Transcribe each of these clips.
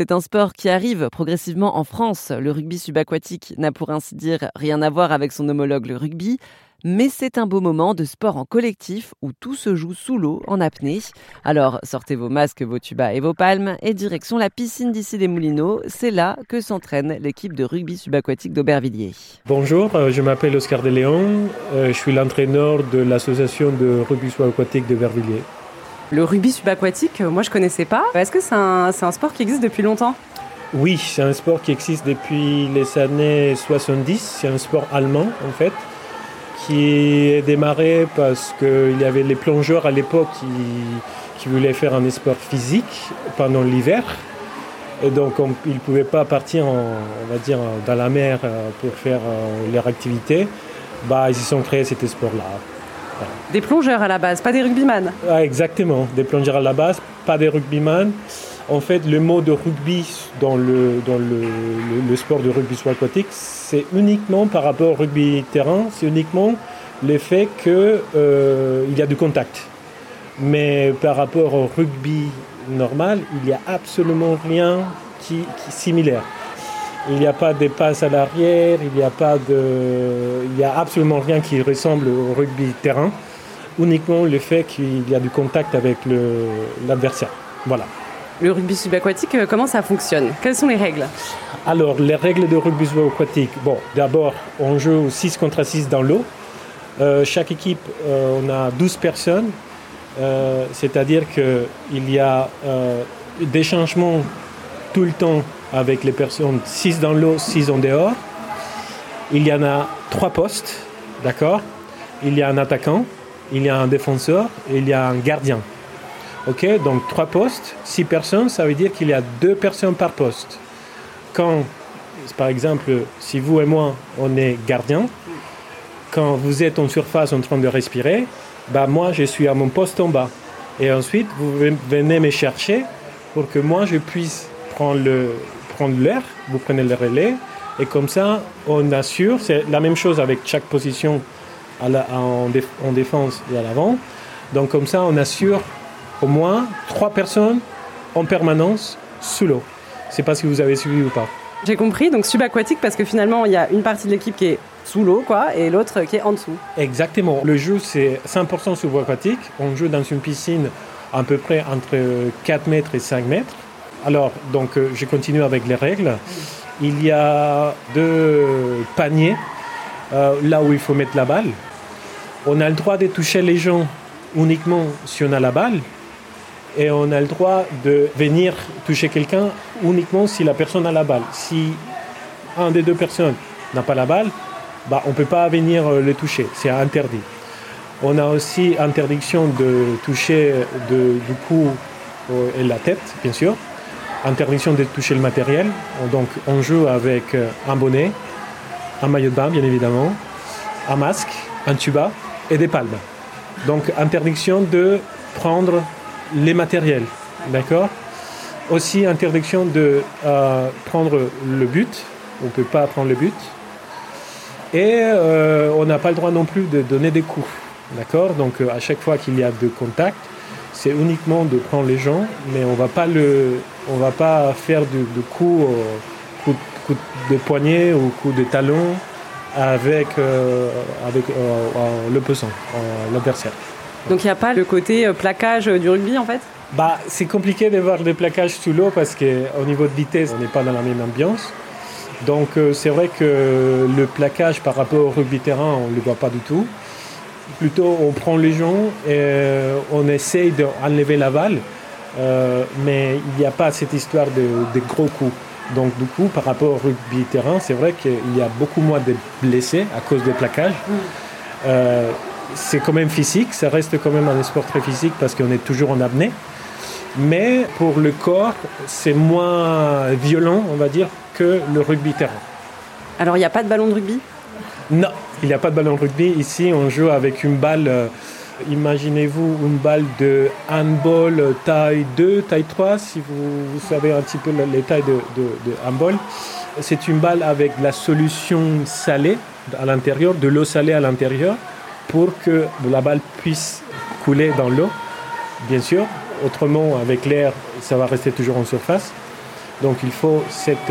C'est un sport qui arrive progressivement en France. Le rugby subaquatique n'a pour ainsi dire rien à voir avec son homologue le rugby. Mais c'est un beau moment de sport en collectif où tout se joue sous l'eau, en apnée. Alors sortez vos masques, vos tubas et vos palmes et direction la piscine d'ici des Moulineaux. C'est là que s'entraîne l'équipe de rugby subaquatique d'Aubervilliers. Bonjour, euh, je m'appelle Oscar De Léon. Euh, je suis l'entraîneur de l'association de rugby subaquatique d'Aubervilliers. Le rugby subaquatique, euh, moi je connaissais pas. Est-ce que c'est un, un sport qui existe depuis longtemps? Oui, c'est un sport qui existe depuis les années 70. C'est un sport allemand en fait qui est démarré parce qu'il y avait les plongeurs à l'époque qui, voulaient faire un sport physique pendant l'hiver. Et donc ils ne pouvaient pas partir on va dire, dans la mer euh, pour faire euh, leur activité. Bah, ils se sont créés cet sport-là. Des plongeurs à la base, pas des rugbyman ah, Exactement, des plongeurs à la base, pas des rugbyman. En fait, le mot de rugby dans le, sport de rugby sous aquatique, c'est uniquement par rapport au rugby terrain, c'est uniquement le fait qu'il euh, y a du contact. Mais par rapport au rugby normal, il n'y a absolument rien qui, qui similaire. Il n'y a pas de passes à l'arrière, il n'y a pas de, il y a absolument rien qui ressemble au rugby terrain. Uniquement le fait qu'il y a du contact avec l'adversaire. Voilà. Le rugby subaquatique, euh, comment ça fonctionne? Quelles sont les règles? Alors, les règles de rugby subaquatique, bon, d'abord, on joue 6 contre 6 dans l'eau. Euh, chaque équipe, euh, on a 12 personnes, c'est-à-dire qu'il y a des changements tout le temps avec les personnes 6 dans l'eau, 6 en dehors. Il y en a 3 postes, d'accord? Il y a un attaquant, il y a un défenseur et il y a un gardien. Ok, donc trois postes, six personnes, ça veut dire qu'il y a deux personnes par poste. Quand, par exemple, si vous et moi, on est gardien, quand vous êtes en surface en train de respirer, bah moi, je suis à mon poste en bas. Et ensuite, vous venez me chercher pour que moi, je puisse prendre le prendre l'air, vous prenez le relais, et comme ça, on assure, c'est la même chose avec chaque position à la, en, en défense et à l'avant. Donc comme ça, on assure au moins trois personnes en permanence sous l'eau. Je ne sais pas si vous avez suivi ou pas. J'ai compris, donc subaquatique parce que finalement il y a une partie de l'équipe qui est sous l'eau quoi, et l'autre qui est en dessous. Exactement. Le jeu c'est 100% subaquatique. On joue dans une piscine à peu près entre 4 mètres et 5 mètres. Alors, donc euh, je continue avec les règles. Il y a deux paniers euh, là où il faut mettre la balle. On a le droit de toucher les gens uniquement si on a la balle et on a le droit de venir toucher quelqu'un uniquement si la personne a la balle. Si un des deux personnes n'a pas la balle, bah, on ne peut pas venir euh, le toucher, c'est interdit. On a aussi interdiction de toucher du cou et la tête, bien sûr. Interdiction de toucher le matériel. Donc on joue avec euh, un bonnet, un maillot de bain, bien évidemment, un masque, un tuba et des palmes. Donc interdiction de prendre les matériels, d'accord? Aussi interdiction de euh, prendre le but, on ne peut pas prendre le but. Et euh, on n'a pas le droit non plus de donner des coups, d'accord? Donc à chaque fois qu'il y a de contact, c'est uniquement de prendre les gens, mais on va pas le, on va pas faire de, de coups, coup, de poignet ou coup de talon avec, avec le pesant, l'adversaire. Donc il n'y a pas le côté euh, plaquage du rugby en fait? Bah, C'est compliqué de voir des plaquages sous l'eau parce qu'au niveau de vitesse, on n'est pas dans la même ambiance. Donc euh, c'est vrai que le plaquage par rapport au rugby terrain, on ne le voit pas du tout. Plutôt, on prend les gens et euh, on essaye d'enlever la balle, mais il n'y a pas cette histoire de, gros coups. Donc du coup, par rapport au rugby terrain, c'est vrai qu'il y a beaucoup moins de blessés à cause des plaquages. Mm c'est quand même physique, ça reste quand même un sport très physique parce qu'on est toujours en apnée. Mais pour le corps, c'est moins violent, on va dire, que le rugby terrain. Alors il n'y a pas de ballon de rugby? Non, il n'y a pas de ballon de rugby. Ici, on joue avec une balle, euh, imaginez-vous une balle de handball taille 2, taille 3, si vous, savez un petit peu les tailles de, de handball. C'est une balle avec la solution salée à l'intérieur, de l'eau salée à l'intérieur pour que la balle puisse couler dans l'eau, bien sûr. Autrement, avec l'air, ça va rester toujours en surface. Donc il faut cette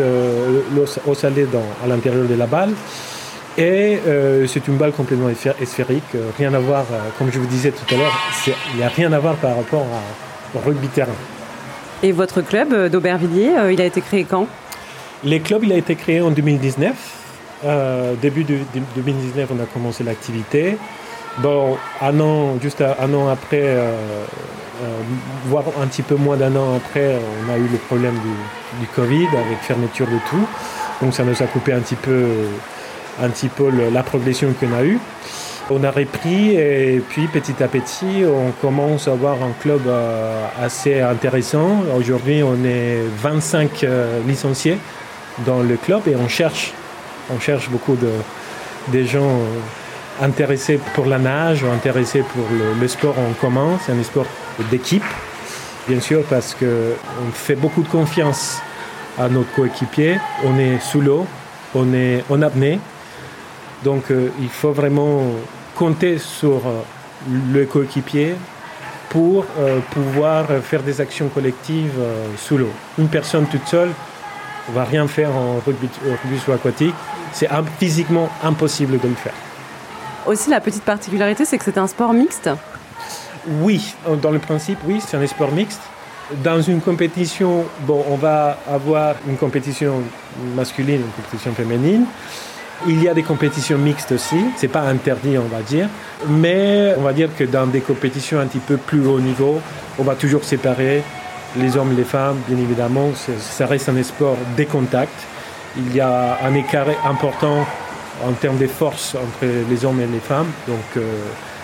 l'eau salée à l'intérieur de la balle. Et c'est une balle complètement sphérique, rien à voir, comme je vous disais tout à l'heure, il n'y a rien à voir par rapport au rugby terrain. Et votre club d'Aubervilliers, il a été créé quand? Le club, il a été créé en 2019. Euh, début de, 2019, on a commencé l'activité. Bon, un an, juste un an après, euh, euh, voire un petit peu moins d'un an après, on a eu le problème du, Covid avec fermeture de tout. Donc ça nous a coupé un petit peu, un petit peu la progression qu'on a eue. On a repris et puis petit à petit, on commence à avoir un club assez intéressant. Aujourd'hui, on est 25 licenciés dans le club et on cherche beaucoup de, gens euh, intéressés pour la nage intéressés pour le, sport en commun. C'est un sport d'équipe, bien sûr, parce qu'on fait beaucoup de confiance à notre coéquipier. On est sous l'eau, on est en apnée. Donc euh, il faut vraiment compter sur euh, le coéquipier pour pouvoir faire des actions collectives sous l'eau. Une personne toute seule ne va rien faire en rugby, rugby aquatique c'est physiquement impossible de le faire. Aussi, la petite particularité, c'est que c'est un sport mixte. Oui, dans le principe, oui, c'est un sport mixte. Dans une compétition, bon, on va avoir une compétition masculine, une compétition féminine. Il y a des compétitions mixtes aussi, c'est pas interdit, on va dire. Mais on va dire que dans des compétitions un petit peu plus haut niveau, on va toujours séparer les hommes et les femmes, bien évidemment. Ça reste un sport des contacts il y a un écart important en termes de force entre les hommes et les femmes. Donc euh,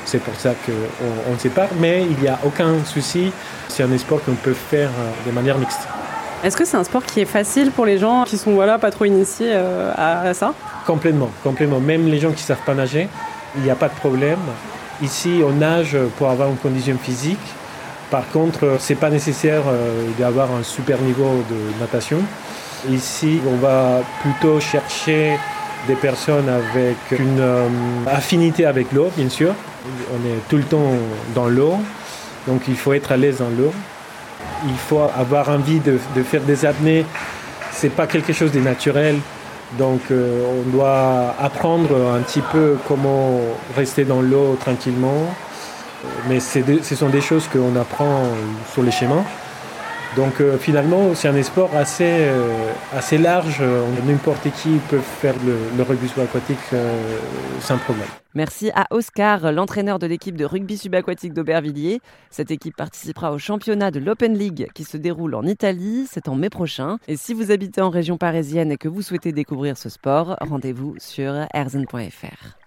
c'est pour ça qu'on on sépare. Mais il n'y a aucun souci. C'est un sport qu'on peut faire euh, de manière mixte. Est-ce que c'est un sport qui est facile pour les gens qui sont voilà, pas trop initiés euh, à, ça? Complètement, complètement. Même les gens qui ne savent pas nager, il n'y a pas de problème. Ici, on nage pour avoir une condition physique. Par contre, ce n'est pas nécessaire d'avoir un super niveau de natation. Ici, on va plutôt chercher des personnes avec une euh, affinité avec l'eau, bien sûr. On est tout le temps dans l'eau, donc il faut être à l'aise dans l'eau. Il faut avoir envie de, faire des apnées. C'est pas quelque chose de naturel, donc euh, on doit apprendre un petit peu comment rester dans l'eau tranquillement. Mais ce sont des choses qu'on apprend sur les chemins. Donc euh, finalement, c'est un sport assez, euh, assez large. N'importe qui peut faire le, rugby subaquatique euh, sans problème. Merci à Oscar, l'entraîneur de l'équipe de rugby subaquatique d'Aubervilliers. Cette équipe participera au championnat de l'Open League qui se déroule en Italie. C'est en mai prochain. Et si vous habitez en région parisienne et que vous souhaitez découvrir ce sport, rendez-vous sur erzen.fr.